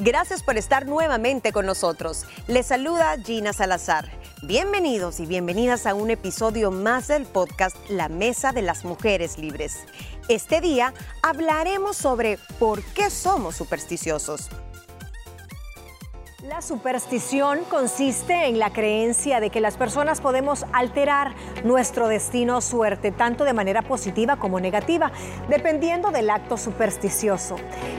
Gracias por estar nuevamente con nosotros. Les saluda Gina Salazar. Bienvenidos y bienvenidas a un episodio más del podcast La Mesa de las Mujeres Libres. Este día hablaremos sobre por qué somos supersticiosos. La superstición consiste en la creencia de que las personas podemos alterar nuestro destino o suerte, tanto de manera positiva como negativa, dependiendo del acto supersticioso.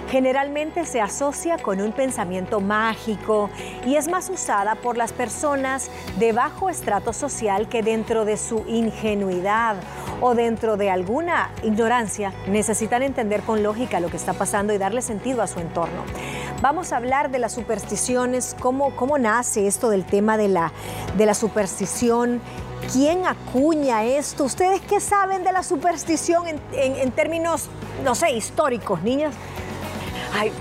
Generalmente se asocia con un pensamiento mágico y es más usada por las personas de bajo estrato social que dentro de su ingenuidad o dentro de alguna ignorancia necesitan entender con lógica lo que está pasando y darle sentido a su entorno. Vamos a hablar de las supersticiones, cómo, cómo nace esto del tema de la, de la superstición, quién acuña esto, ustedes qué saben de la superstición en, términos, no sé, históricos, niñas. Ay,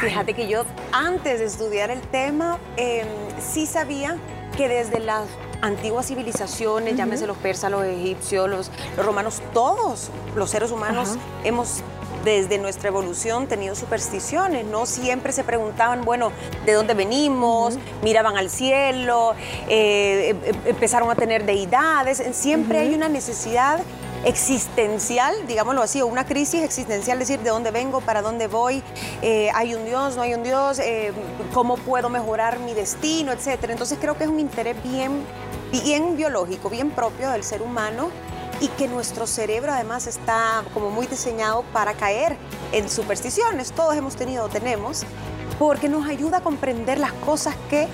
fíjate que yo antes de estudiar el tema em, sí sabía que desde las antiguas civilizaciones, llámese los persas, los egipcios, los, romanos, todos los seres humanos hemos desde nuestra evolución tenido supersticiones, ¿no? Siempre se preguntaban, bueno, ¿de dónde venimos? Miraban al cielo, eh, em, em, empezaron a tener deidades, siempre hay una necesidad existencial, digámoslo así, o una crisis existencial, decir de dónde vengo, para dónde voy, eh, hay un Dios, no hay un Dios, eh, cómo puedo mejorar mi destino, etcétera. Entonces creo que es un interés bien, bien biológico, bien propio del ser humano y que nuestro cerebro además está como muy diseñado para caer en supersticiones. Todos hemos tenido o tenemos, porque nos ayuda a comprender las cosas que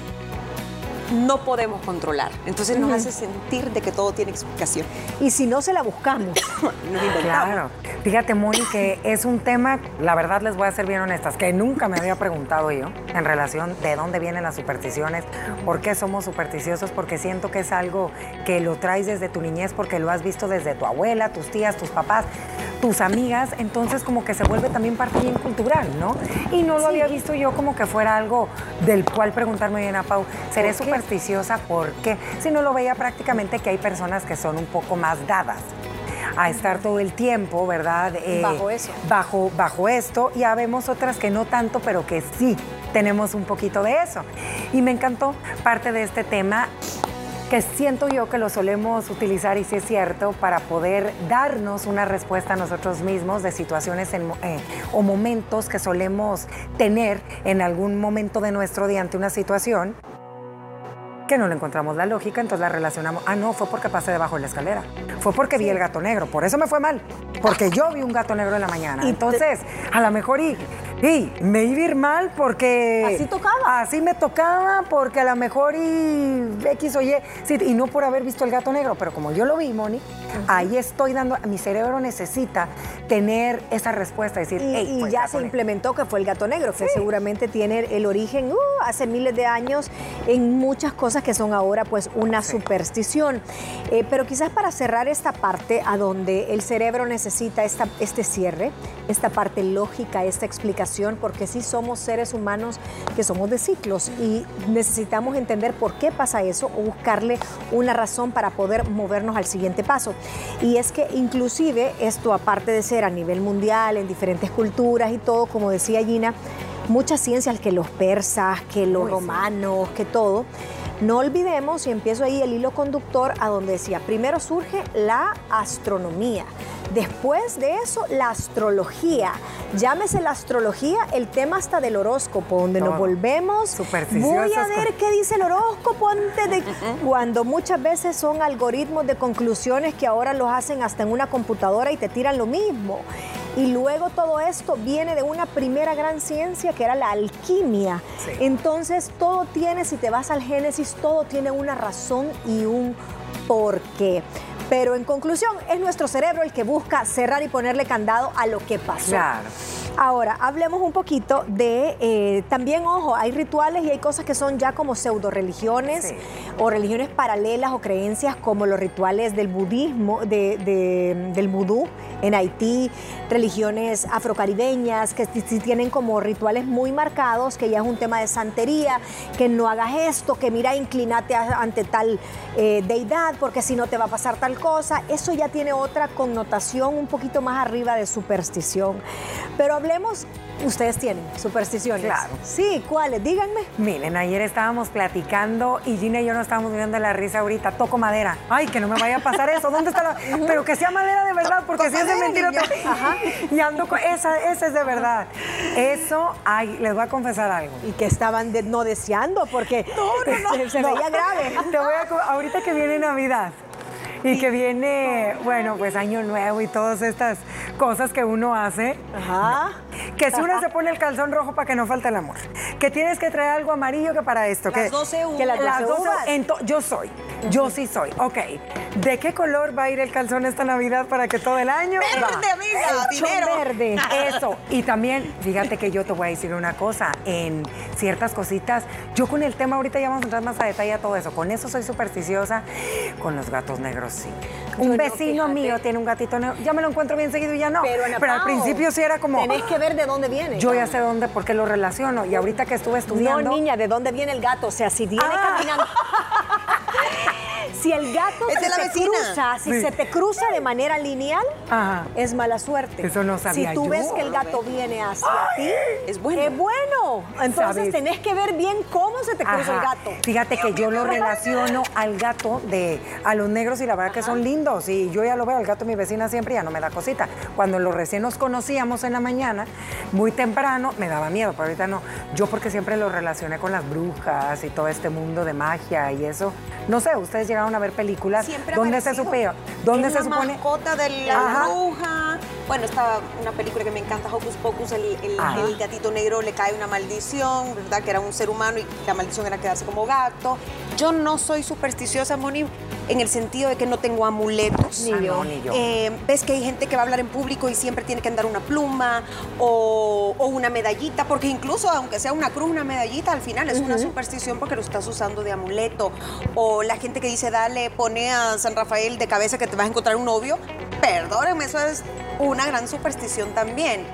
no podemos controlar. Entonces nos hace sentir de que todo tiene explicación. Y si no se la buscamos, nos inventamos. Claro. Fíjate, Moni, que es un tema, la verdad les voy a ser bien honestas, que nunca me había preguntado yo en relación de dónde vienen las supersticiones, por qué somos supersticiosos, porque siento que es algo que lo traes desde tu niñez, porque lo has visto desde tu abuela, tus tías, tus papás tus amigas, entonces como que se vuelve también parte bien cultural, ¿no? Y no lo había visto yo como que fuera algo del cual preguntarme bien a Pau, ¿seré supersticiosa? ¿Por qué? Si no lo veía prácticamente que hay personas que son un poco más dadas a estar todo el tiempo, ¿verdad? Eh, bajo eso. Bajo, bajo esto. Y habemos otras que no tanto, pero que sí tenemos un poquito de eso. Y me encantó parte de este tema que siento yo que lo solemos utilizar, y sí es cierto, para poder darnos una respuesta a nosotros mismos de situaciones eh, o momentos que solemos tener en algún momento de nuestro día ante una situación que no le encontramos la lógica, entonces la relacionamos. Ah, no, fue porque pasé debajo de la escalera. Fue porque vi el gato negro. Por eso me fue mal. Porque yo vi un gato negro en la mañana. Entonces, a lo mejor y y me iba a ir mal porque... Así tocaba. Así me tocaba porque a lo mejor y X o Y, y no por haber visto el gato negro, pero como yo lo vi, Moni, ahí estoy dando, mi cerebro necesita tener esa respuesta, decir, y, y ya se implementó que fue el gato negro, que seguramente tiene el origen uh, hace miles de años en muchas cosas que son ahora pues una superstición. Eh, pero quizás para cerrar esta parte a donde el cerebro necesita esta, este cierre, esta parte lógica, esta explicación, porque sí somos seres humanos que somos de ciclos y necesitamos entender por qué pasa eso o buscarle una razón para poder movernos al siguiente paso. Y es que inclusive esto, aparte de ser a nivel mundial, en diferentes culturas y todo, como decía Gina, muchas ciencias, que los persas, que los romanos, que todo, no olvidemos, y empiezo ahí el hilo conductor a donde decía, primero surge la astronomía, después de eso la astrología, llámese la astrología, el tema hasta del horóscopo, donde nos volvemos, voy a ver qué dice el horóscopo antes de... Cuando muchas veces son algoritmos de conclusiones que ahora los hacen hasta en una computadora y te tiran lo mismo. Y luego todo esto viene de una primera gran ciencia que era la alquimia. Entonces todo tiene, si te vas al Génesis, todo tiene una razón y un porqué. Pero en conclusión, es nuestro cerebro el que busca cerrar y ponerle candado a lo que pasó. Ahora, hablemos un poquito de, eh, también, ojo, hay rituales y hay cosas que son ya como pseudo religiones o religiones paralelas o creencias como los rituales del budismo, del vudú en Haití, religiones afrocaribeñas que sí tienen como rituales muy marcados, que ya es un tema de santería, que no hagas esto, que mira, inclinate ante tal eh, deidad, porque si no te va a pasar tal cosa. Eso ya tiene otra connotación un poquito más arriba de superstición. Pero hablemos, ustedes tienen supersticiones. Claro. Sí, ¿cuáles? Díganme. Miren, ayer estábamos platicando y Gina y yo nos estábamos mirando la risa ahorita. Toco madera. Ay, que no me vaya a pasar eso. ¿Dónde está la.? Pero que sea madera de verdad, porque si es de mentira. Ajá. Y ando con. Esa, esa es de verdad. Eso, ay, les voy a confesar algo. Y que estaban de- no deseando porque se, se No. veía grave. Te voy a, ahorita que viene Navidad y que viene, bueno, pues Año Nuevo y todas estas cosas que uno hace. Ajá. Que si uno se pone el calzón rojo para que no falte el amor. Que tienes que traer algo amarillo que para esto. que, Las 12 uvas. Que las las 12 12 uvas. ento- yo soy. Yo sí soy. Ok. ¿De qué color va a ir el calzón esta Navidad para que todo el año? va? Verde, amiga, Chon dinero. verde. Eso. Y también, fíjate que yo te voy a decir una cosa. En ciertas cositas, yo con el tema ahorita ya vamos a entrar más a detalle a todo eso. Con eso soy supersticiosa. Con los gatos negros, sí. Un Yo vecino mío tiene un gatito negro. Ya me lo encuentro bien seguido y ya no. Pero, Ana al principio sí era como. Tenés que ver de dónde viene. Yo ya sé dónde, porque lo relaciono. Y ahorita que estuve estudiando. No, niña, ¿de dónde viene el gato? O sea, si viene Ah. caminando. Si el gato Es se la te cruza, si Sí. se te cruza de manera lineal, Ajá. es mala suerte. Eso no sabía Si tú yo. ves que el gato viene hacia ti, Es bueno. Es bueno. Entonces ¿Sabes? tenés que ver bien cómo se te cruza el gato. Fíjate que yo lo relaciono al gato de a los negros y la verdad que son lindos y yo ya lo veo al gato de mi vecina siempre ya no me da cosita. Cuando lo recién nos conocíamos en la mañana, muy temprano, me daba miedo, pero ahorita no. Yo porque siempre lo relacioné con las brujas y todo este mundo de magia y eso. No sé, ustedes llegaron a ver películas Siempre ¿Dónde se supone? ¿Dónde Es se la supone? mascota de la Ajá. bruja. Bueno, está una película que me encanta, Hocus Pocus, el, el- gatito negro le cae una maldición, ¿verdad? Que era un ser humano y la maldición era quedarse como gato. Yo no soy supersticiosa, Moni, en el sentido de que no tengo amuletos. Ni Ah, yo. no, ni yo. Eh, ves que hay gente que va a hablar en público y siempre tiene que andar una pluma o, o una medallita, porque incluso aunque sea una cruz, una medallita, al final es una superstición porque lo estás usando de amuleto. O la gente que dice, dale, pone a San Rafael de cabeza que te vas a encontrar un novio. Perdónenme, eso es una gran superstición también.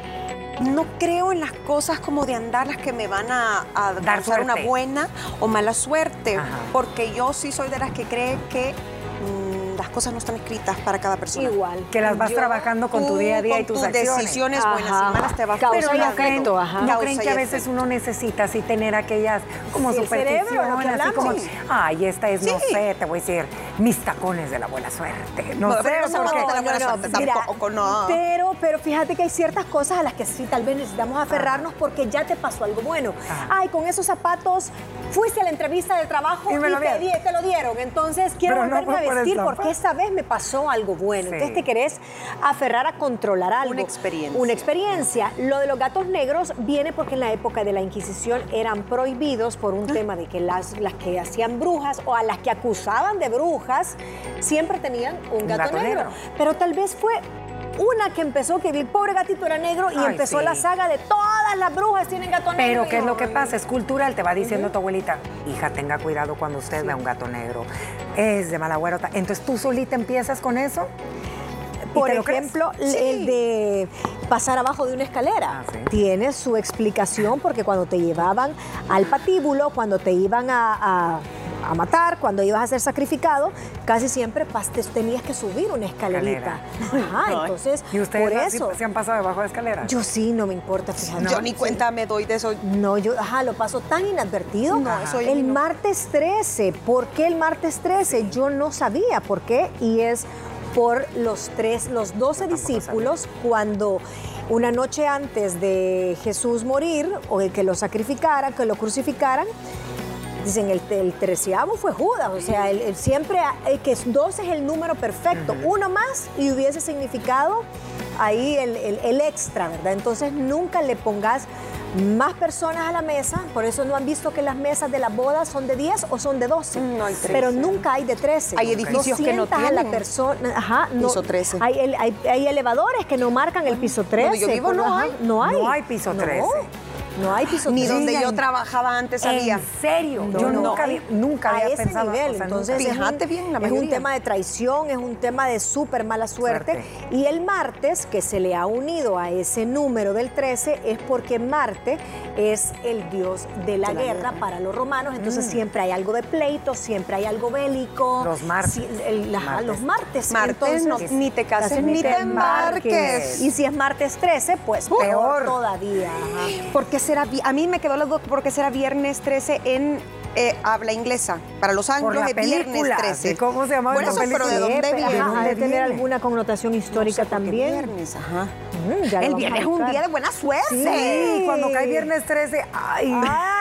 No creo en las cosas como de andar las que me van a, a Dar causar una buena o mala suerte, Ajá. porque yo sí soy de las que cree que mm, las cosas no están escritas para cada persona. Igual. Que las vas Yo- trabajando con tu día a día y tus tus acciones. decisiones Ajá. buenas y malas te vas Pero no creen, no creen que a veces uno necesita así tener aquellas como Sí, supersticiones, así como, ay, esta es, no sé, te voy a decir, mis tacones de la buena suerte. No Bueno, sé, pero zapatos porque- de la buena suerte mira, tampoco, no. Pero, pero fíjate que hay ciertas cosas a las que sí tal vez necesitamos aferrarnos porque ya te pasó algo bueno. Ajá. Ay, con esos zapatos fuiste a la entrevista de trabajo Y te, dieron. di- te lo dieron. Entonces quiero Pero no volverme a vestir porque esta vez me pasó algo bueno. Sí. Entonces te querés aferrar a controlar algo. Una experiencia. Una experiencia. Lo de los gatos negros viene porque en la época de la Inquisición eran prohibidos por Ah. un tema de que las, las que hacían brujas o a las que acusaban de brujas siempre tenían un gato, gato negro. negro. Pero tal vez fue una que empezó, que el pobre gatito era negro y Ay, empezó sí. la saga de todas las brujas tienen gato negro. Pero ¿qué es lo que pasa? Es cultural, te va diciendo tu abuelita, hija, tenga cuidado cuando usted vea un gato negro. Es de mala güerota. Entonces tú solita empiezas con eso. ¿Y Por ejemplo, el- Sí. el de pasar abajo de una escalera. Ah, sí. Tiene su explicación porque cuando te llevaban al patíbulo, cuando te iban a, a- a matar, cuando ibas a ser sacrificado, casi siempre tenías que subir una escalerita. Ajá, entonces, ¿Y ustedes por eso. se han pasado debajo de escaleras? Yo sí, no me importa, fíjate. Yo ni cuenta me doy de eso. No, yo, ajá, lo paso tan inadvertido. No, eso el no. martes 13. ¿Por qué el martes 13? Yo no sabía por qué. Y es por los tres, los 12 discípulos, cuando una noche antes de Jesús morir, o de que lo sacrificaran, que lo crucificaran, Dicen, el, el treceavo fue Judas, o sea, el, el siempre, el que es 12 es el número perfecto, uno más y hubiese significado ahí el, el- el extra, ¿verdad? Entonces nunca le pongas más personas a la mesa, por eso no han visto que las mesas de la boda son de 10 o son de 12, No hay 13. pero nunca hay de 13. Hay edificios que no sientas a la tienen persona, ajá, no, piso 13. Hay, el- hay- hay elevadores que no marcan el piso 13. Donde yo vivo no ajá, hay. No hay. No hay piso No. 13. No hay piso Ni 13. donde yo en- trabajaba antes ¿En había. serio? No, yo no, nunca, había- nunca a había ese pensado. nivel. o sea, Entonces, Fíjate bien, la es un tema de traición, es un tema de súper mala suerte. Suerte. Y el martes, que se le ha unido a ese número del 13, es porque Marte es el dios de la, De la guerra, guerra. para los romanos. Entonces siempre hay algo de pleito, siempre hay algo bélico. Los martes. Sí, el- la- Martes. Los martes. Martes, no, ni te cases ni te embarques. Y si es martes 13, pues peor, Peor. todavía. ajá. ¿Por qué será, a mí me quedó la duda, ¿por qué será viernes 13 en eh, habla inglesa? Para los anglos es viernes película, 13. ¿sí? ¿Cómo se llamaba Por esa eso, pero ¿de película? dónde Sí, viene? ¿De dónde tener viene? alguna connotación histórica No sé también. viernes, ajá. Mm, El viernes es un día de buena suerte. Sí, cuando cae viernes 13, ay. Ay,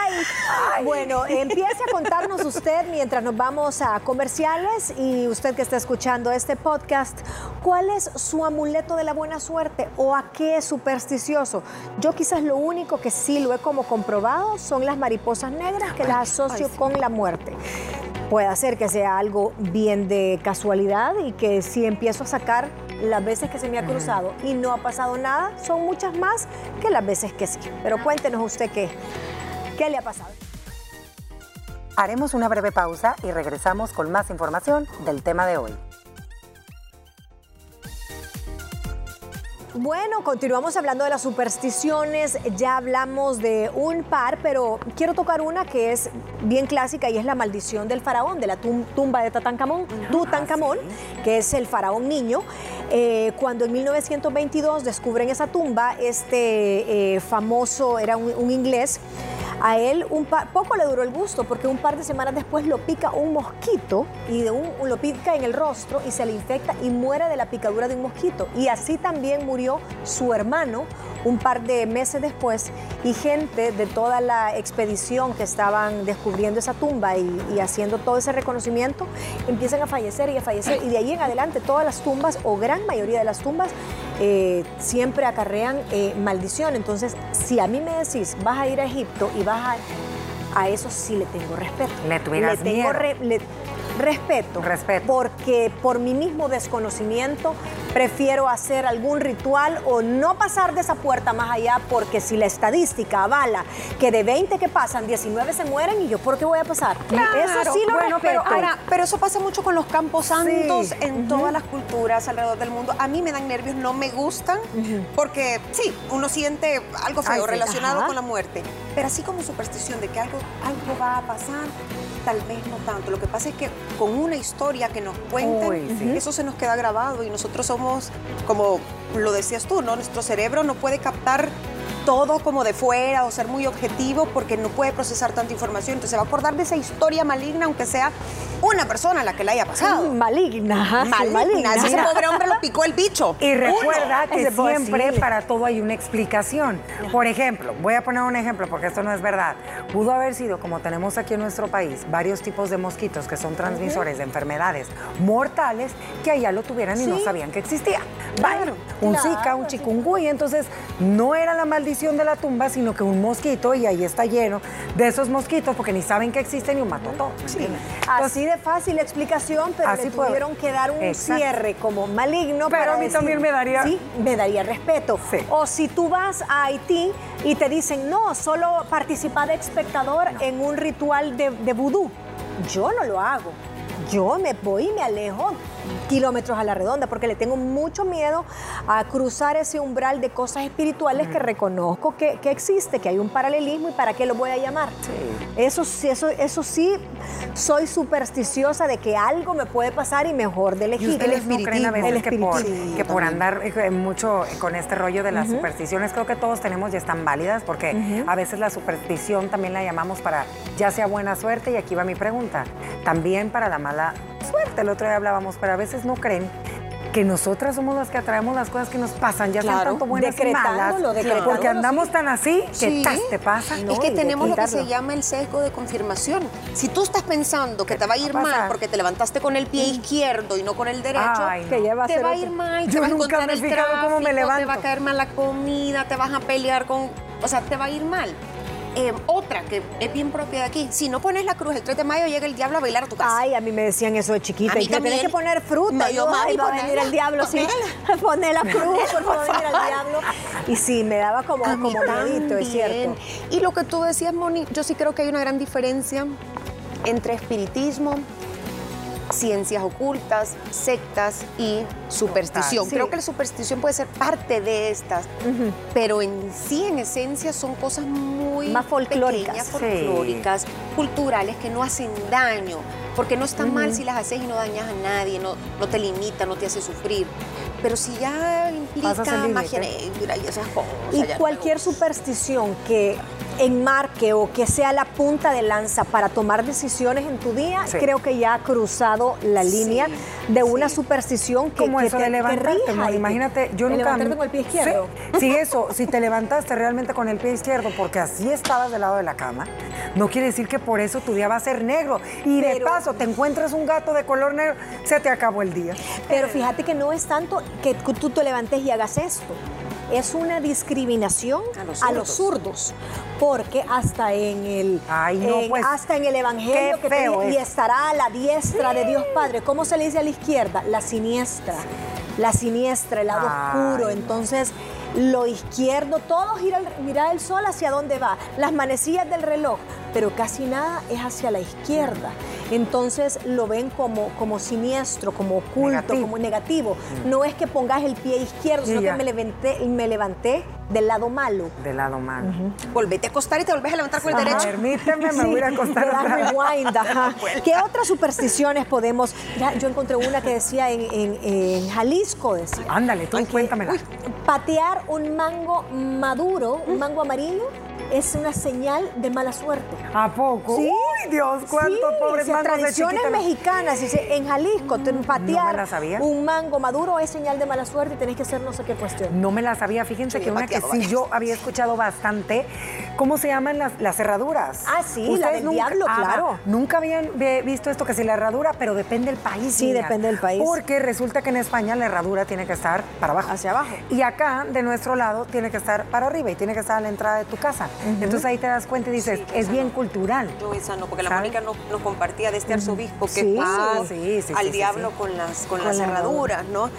bueno, empiece a contarnos usted mientras nos vamos a comerciales y usted que está escuchando este podcast, ¿cuál es su amuleto de la buena suerte o a qué es supersticioso? Yo quizás lo único que sí lo he como comprobado son las mariposas negras que las asocio con la muerte. Puede ser que sea algo bien de casualidad y que si empiezo a sacar las veces que se me ha cruzado y no ha pasado nada, son muchas más que las veces que sí. Pero cuéntenos usted qué, qué le ha pasado. Haremos una breve pausa y regresamos con más información del tema de hoy. Bueno, continuamos hablando de las supersticiones, ya hablamos de un par, pero quiero tocar una que es bien clásica y es la maldición del faraón, de la tum- tumba de Tutankamón, Tutankamón, que es el faraón niño. Eh, cuando en 1922 descubren esa tumba, este eh, famoso, era un, un inglés, a él un poco le duró el gusto porque un par de semanas después lo pica un mosquito y de un, lo pica en el rostro y se le infecta y muere de la picadura de un mosquito. Y así también murió su hermano un par de meses después y gente de toda la expedición que estaban descubriendo esa tumba y, y haciendo todo ese reconocimiento empiezan a fallecer y a fallecer y de ahí en adelante todas las tumbas o gran mayoría de las tumbas eh, siempre acarrean eh, maldición. Entonces, si a mí me decís, vas a ir a Egipto y vas a... A eso sí le tengo respeto. Le tuvieras tengo miedo. re- le- respeto. Respeto. Porque por mi mismo desconocimiento prefiero hacer algún ritual o no pasar de esa puerta más allá porque si la estadística avala que de 20 que pasan, 19 se mueren y yo, ¿por qué voy a pasar? eso sí lo bueno, pero, pero eso pasa mucho con los campos santos Sí. en todas las culturas alrededor del mundo. A mí me dan nervios, no me gustan, porque sí, uno siente algo feo Ay, sí. relacionado Ajá. con la muerte. Pero así como superstición de que algo, algo va a pasar, tal vez no tanto. Lo que pasa es que con una historia que nos cuenten, Uy, sí. eso se nos queda grabado y nosotros somos, como lo decías tú, ¿no? Nuestro cerebro no puede captar todo como de fuera o ser muy objetivo porque no puede procesar tanta información. Entonces se va a acordar de esa historia maligna, aunque sea una persona a la que le haya pasado. Maligna, ajá, sí, Maligna. Ese pobre hombre lo picó el bicho. Y recuerda Uno. que siempre para todo hay una explicación. Por ejemplo, voy a poner un ejemplo porque esto no es verdad. Pudo haber sido, como tenemos aquí en nuestro país, varios tipos de mosquitos que son transmisores de enfermedades mortales que allá lo tuvieran y no sabían que existía. Claro, un claro, zika, un chikungunya, entonces no era la maldición de la tumba, sino que un mosquito y ahí está lleno de esos mosquitos porque ni saben que existen y un mató Así de fácil explicación, pero Así le puedo. tuvieron que dar un Exacto. cierre como maligno. Pero para a mí decir- también me daría- Sí, me daría respeto. Sí. O si tú vas a Haití y te dicen, no, solo participa de espectador en un ritual de, de vudú. Yo no lo hago. Yo me voy y me alejo kilómetros a la redonda porque le tengo mucho miedo a cruzar ese umbral de cosas espirituales que reconozco que, que existe, que hay un paralelismo y para qué lo voy a llamar. Eso, sí- eso, eso sí, soy supersticiosa de que algo me puede pasar y mejor de ¿Y elegir. ustedes no creen a El que por, espiritismo. que por andar eh, mucho con este rollo de las supersticiones, creo que todos tenemos y están válidas, porque a veces la superstición también la llamamos para ya sea buena suerte, y aquí va mi pregunta, también para la mala suerte. El otro día hablábamos, pero a veces no creen que nosotras somos las que atraemos las cosas que nos pasan, ya sean Claro. tanto buenas y malas, porque andamos tan así que Sí. tas, te pasa. No, es que tenemos lo que se llama el sesgo de confirmación. Si tú estás pensando que te va a ir va a mal porque te levantaste con el pie izquierdo y no con el derecho, Ay, no. Que ya va a te va a ir mal, Yo te vas a encontrar el fijado cómo me tráfico, te va levanto. a caer mal la comida, te vas a pelear con, o sea, te va a ir mal. Eh, otra que es bien propia de aquí, si no pones la cruz el 3 de mayo llega el diablo a bailar a tu casa. Ay, a mí me decían eso de chiquita. A mí y también. que poner fruta. No, Y yo, mami, va a venir el diablo, sí. Poner la cruz, va a venir el diablo. Y sí, me daba como, A mí como miedito, es cierto. Y lo que tú decías, Moni, yo sí creo que hay una gran diferencia entre espiritismo, ciencias ocultas, sectas y superstición. Sí. Creo que la superstición puede ser parte de estas, pero en sí, en esencia, son cosas muy Más folclóricas. pequeñas, Sí. folclóricas, culturales, que no hacen daño, porque no está mal si las haces y no dañas a nadie, no, no te limita, no te hace sufrir. Pero si ya implica magia negra y esas cosas. Y cualquier superstición que enmarque o que sea la punta de lanza para tomar decisiones en tu día, Sí. creo que ya ha cruzado la Sí, línea de una sí. superstición que, Como que eso te, de te levantarte, rija Moni, y- imagínate, yo de nunca... levantarte con el pie izquierdo. Sí, eso, si te levantaste realmente con el pie izquierdo porque así estabas del lado de la cama, no quiere decir que por eso tu día va a ser negro. Y de paso, te encuentras un gato de color negro, se te acabó el día. Pero fíjate que no es tanto que tú te levantes y hagas esto. Es una discriminación A los a los zurdos, porque hasta en el Ay, no, en- pues, hasta en el evangelio que dice, y es. estará a la diestra de Dios Padre. ¿Cómo se le dice a la izquierda? La siniestra. La siniestra, el lado Ay, oscuro. Entonces, lo izquierdo, todo gira, mira el sol hacia dónde va, las manecillas del reloj, pero casi nada es hacia la izquierda. Entonces lo ven como, como siniestro, como oculto, Negativo. como negativo. No es que pongas el pie izquierdo, sino ya. que me levanté, me levanté del lado malo. Del lado malo. Volvete a acostar y te volvés a levantar con el Ajá. derecho. Permíteme, me voy a acostar otra vez. rewind, ajá. ¿Qué otras supersticiones podemos? Ya, yo encontré una que decía en, en- en Jalisco, decía. Ándale, tú cuéntamela. uy, patear un mango maduro, un mango amarillo, es una señal de mala suerte. ¿A poco? Sí. Uy, Dios, cuántos Sí, pobres dice, mangos de tradiciones chiquita. mexicanas, dice, en Jalisco, te- patear la sabía. un mango maduro es señal de mala suerte y tenés que hacer no sé qué cuestión. No me la sabía. Fíjense Yo que una que sí yo había escuchado bastante. ¿Cómo se llaman las, las cerraduras? Ah, sí, la Ustedes del nunca- diablo, Ah, claro. Nunca habían visto esto que si la herradura, pero depende del país. Sí, niñas. depende del país. Porque resulta que en España la herradura tiene que estar para abajo. Hacia abajo. Y acá, de nuestro lado, tiene que estar para arriba y tiene que estar a la entrada de tu casa. Entonces ahí te das cuenta y dices, Sí, es bien no. cultural. No, esa no, porque la. Mónica nos, nos compartía de este arzobispo que Sí. puso sí, al diablo con las, con Con las la cerraduras, ¿no?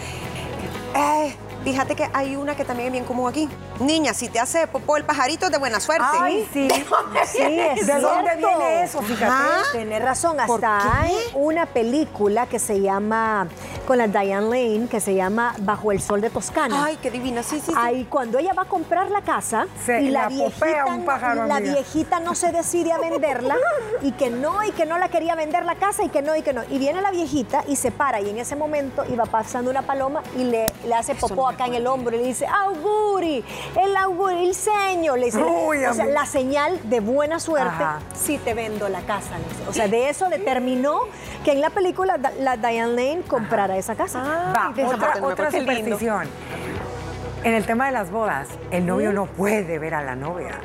Eh, fíjate que hay una que también es bien común aquí. Niña, si te hace popó el pajarito es de buena suerte. Ay, sí. Sí, es ¿De dónde viene eso? Fíjate. Ajá. Tienes razón, ¿Por hasta hay una película que se llama, con la Diane Lane, que se llama Bajo el Sol de Toscana. Ay, qué divina. Sí, sí, sí. Ahí cuando ella va a comprar la casa Se y la, viejita, un pájaro, la viejita no se decide a venderla y que no y que no la quería vender la casa y que no y que no. Y viene la viejita y se para y en ese momento iba pasando una paloma y le, le hace popó acá en el hombro y le dice, auguri, el auguri, el seño. Le dice, Uy, o sea, la señal de buena suerte si te vendo la casa. O sea, de eso determinó que en la película la Diane Lane comprara esa casa. Va, de esa otra, otra superstición. En el tema de las bodas, el novio no puede ver a la novia.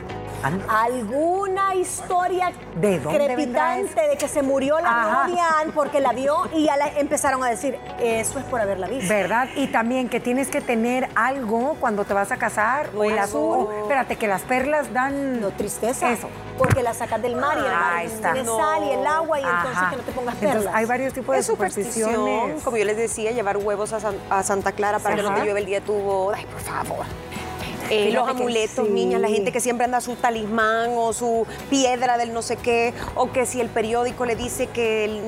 Alguna historia ¿De dónde vendrá crepitante de que se murió la novia porque la vio y ya la empezaron a decir, eso es por haberla visto. ¿Verdad? Y también que tienes que tener algo cuando te vas a casar. O el Hueso. azul. espérate, que las perlas dan. No, tristeza. Eso. Porque la sacas del mar y el mar Ahí está. tiene sal y el agua y entonces que no te pongas Entonces, perlas. hay varios tipos de Es superstición, supersticiones. como yo les decía, llevar huevos a, San- a Santa Clara para que no te llueve el día de tu boda. Ay, por favor. Eh, los amuletos, sí. niñas, la gente que siempre anda su talismán o su piedra del no sé qué, o que si el periódico le dice que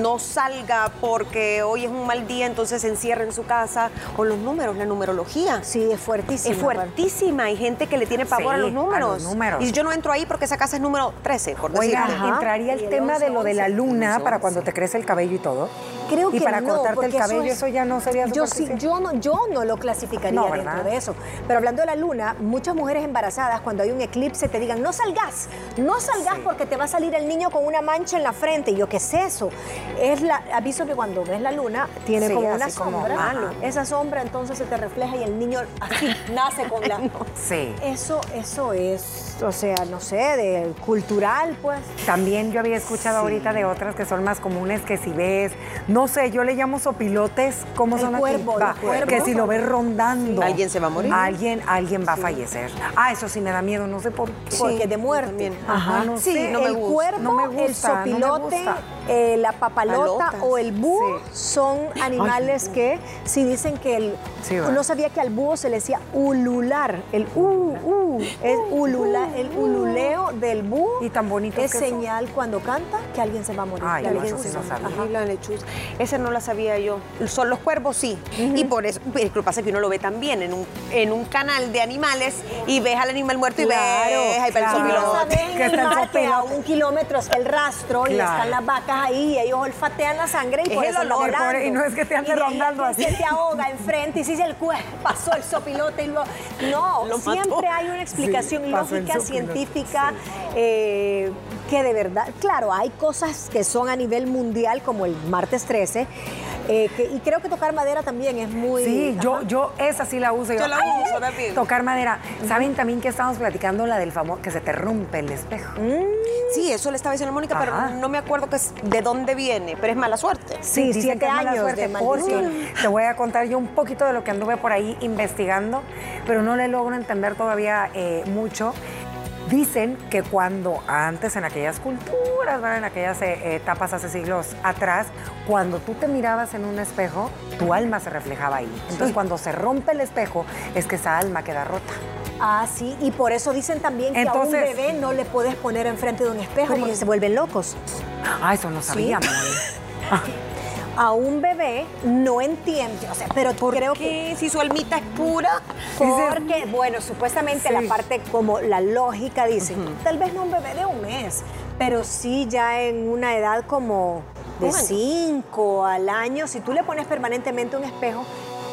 no salga porque hoy es un mal día, entonces se encierra en su casa, o los números, la numerología. Sí, es fuertísimo. Es fuertísima, hay gente que le tiene pavor Sí, a los a números. los números. Y yo no entro ahí porque esa casa es número 13, por Oiga, decirte. Ajá. entraría el el tema de 11, lo de la 11. luna 11. para cuando te crece el cabello y todo. Creo y que para no, cortarte el eso cabello, es- eso ya no sería yo sí, yo no, yo no lo clasificaría No, dentro de eso. Pero hablando de la luna, muchas mujeres embarazadas cuando hay un eclipse te digan no salgas, no salgas Sí. porque te va a salir el niño con una mancha en la frente. Y yo qué es eso. Es la aviso que cuando ves la luna tiene Sí, como así una sombra. Esa sombra entonces se te refleja y el niño así nace con la. Sí. Eso, eso es, o sea, no sé, de cultural, pues. También yo había escuchado ahorita de otras que son más comunes que si ves, no sé, yo le llamo sopilotes, ¿cómo El son cuervo, aquí? Va, cuervo. Que si lo ves rondando. Alguien se va a morir. Alguien, alguien va a fallecer. Ah, eso sí me da miedo, no sé por qué. Porque de muerte. Ajá, no Sí, sé. no me el gusta. cuervo, No me el gusta, no me sopilote, gusta. Eh, la papalota Palotas. o el búho Sí. son animales que si dicen que el Sí, no sabía que al búho se le decía ulular, el u u es ulula, el ululeo del búho Y tan bonitos es que son. señal cuando canta que alguien se va a morir. Ay, La no, eso sí no sabía. La lechuza. Esa no la sabía yo. Son los cuervos, sí. Y por eso, pero lo que pasa es que uno lo ve también en un, en un canal de animales y ves al animal muerto y ves ahí para claro. el Y sabes Que el a un kilómetro está el rastro y Claro. están las vacas ahí y ellos olfatean la sangre y Es por el eso olor, volando. pobre, y no es que te ande rondando así. Se te ahoga enfrente y si el cuerpo pasó el sopilote y luego... No, Lo siempre hay una explicación Sí, lógica, científica, eh, que de verdad... Claro, hay cosas que son a nivel mundial como el martes 13 eh, que- y creo que tocar madera también es muy... Sí, yo, Ajá. yo esa sí la uso. Yo la ¡ay! uso también. Tocar madera. ¿Saben también que estamos platicando la del famoso que se te rompe el espejo? Sí, eso le estaba diciendo a Mónica, Ajá. pero no me acuerdo que es- de dónde viene, pero es mala suerte. Sí, dicen siete que es mala años suerte de porque maldición. te voy a contar yo un poquito de lo que anduve por ahí investigando, pero no le logro entender todavía eh, mucho. Dicen que cuando antes en aquellas culturas, ¿verdad? en aquellas eh, etapas hace siglos atrás, cuando tú te mirabas en un espejo, tu alma se reflejaba ahí. Entonces cuando se rompe el espejo es que esa alma queda rota. Ah, sí, y por eso dicen también que a un bebé no le puedes poner enfrente de un espejo porque se vuelven locos. Ah, eso no sabía, Moni. A un bebé no entiende, o sea, pero creo que ¿Qué? Si su almita es pura. porque, bueno, supuestamente Sí. la parte como la lógica dice, tal vez no un bebé de un mes, pero sí ya en una edad como de cinco al año, si tú le pones permanentemente un espejo,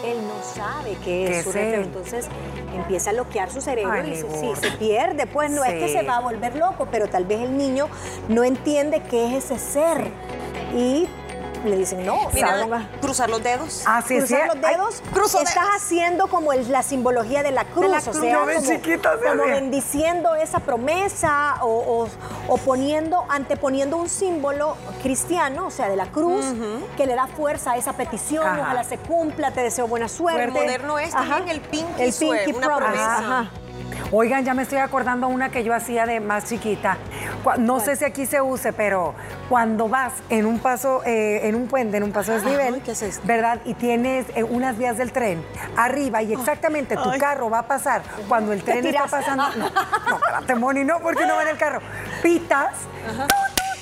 él no sabe qué ¿Qué es su reflejo. Entonces empieza a bloquear su cerebro Ay, y dice, sí, se pierde. Pues no es que se va a volver loco, pero tal vez el niño no entiende qué es ese ser. Y le dicen, no, Mira, cruzar los dedos. Ah, sí, sí. Cruzar los Ay, dedos, cruzo estás dedos. haciendo como el- la simbología de la cruz, la o cruz. sea, Yo de como, chiquita como bendiciendo esa promesa o, o- o poniendo, anteponiendo un símbolo cristiano, o sea, de la cruz, que le da fuerza a esa petición, Ajá. ojalá se cumpla, te deseo buena suerte. El moderno es también el pinky el swear, pinky una promesa. ajá. Oigan, ya me estoy acordando una que yo hacía de más chiquita. No sé si aquí se use, pero cuando vas en un paso, eh, en un puente, en un paso desnivel, Ay, ¿qué es esto? ¿verdad? Y tienes eh, unas vías del tren arriba y exactamente tu carro va a pasar cuando el tren está pasando. No, no, espérate, Moni, no, porque no va en el carro. Pitas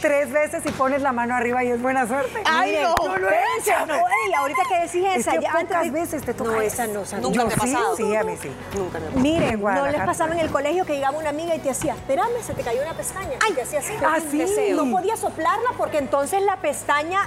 tres veces y pones la mano arriba y es buena suerte. Ay, Miren, no, no lo he hecho. no, ey, ahorita que decís Es esa, que ya antes pocas de- veces te toca No, esa no, esa no. Nunca Yo me ha sí, pasado. Sí, a mí sí. Nunca me ha pasado. En Miren, no les pasaba en el colegio que llegaba una amiga y te decía, espérame, se te cayó una pestaña. Ay, te hacía así. Ah, sí. deseo. No podía soplarla porque entonces la pestaña,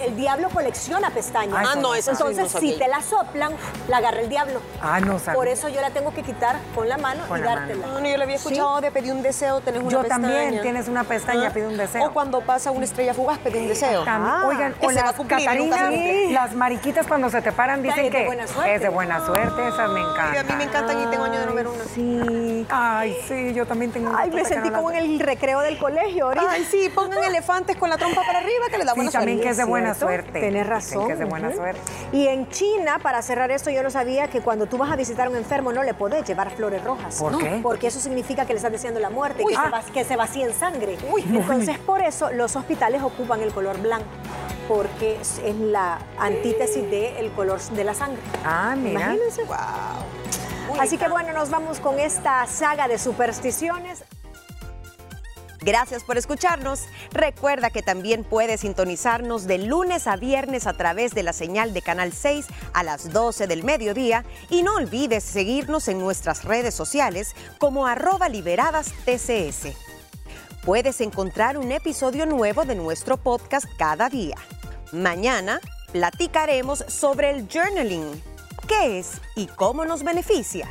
el, diablo colecciona pestañas. Ay, Ah, no, esa sí Entonces, si te la soplan, la agarra el diablo. Ah, no sabía. Por eso yo la tengo que quitar con la mano Con y la mano. dártela. No, no, yo le había escuchado de pedir un deseo, tenés una Yo pestaña. también, tienes una pestaña, Ah. pide un deseo. Cuando pasa una estrella fugaz, pide un deseo. Ah, Oigan, o las cumplir Catarinas, cumple. las mariquitas cuando se te paran dicen es de que buena suerte. es de buena suerte, esas me encantan. Y a mí me encantan y tengo años de no ver una. Sí. Ay, sí, yo también tengo Ay, me sentí como en el recreo del colegio ahorita. Ay, sí, pongan elefantes con la trompa para arriba que les da Sí, buena también suerte. que es de buena suerte. Tienes razón. que es de buena suerte. Y en China, para cerrar esto, yo no sabía que cuando tú vas a visitar a un enfermo no le podés llevar flores rojas. ¿Por No, qué? Porque eso significa que le estás deseando la muerte, Uy. que, se Ah. va- que se vacía en sangre. Entonces, por eso los hospitales ocupan el color blanco, porque es la antítesis del color de la sangre. Ah, mira. Imagínense. Wow. Así que bueno, nos vamos con esta saga de supersticiones. Gracias por escucharnos. Recuerda que también puedes sintonizarnos de lunes a viernes a través de la señal de Canal 6 a las 12 del mediodía y no olvides seguirnos en nuestras redes sociales como arroba liberadas TCS. Puedes encontrar un episodio nuevo de nuestro podcast cada día. Mañana platicaremos sobre el journaling, qué es y cómo nos beneficia.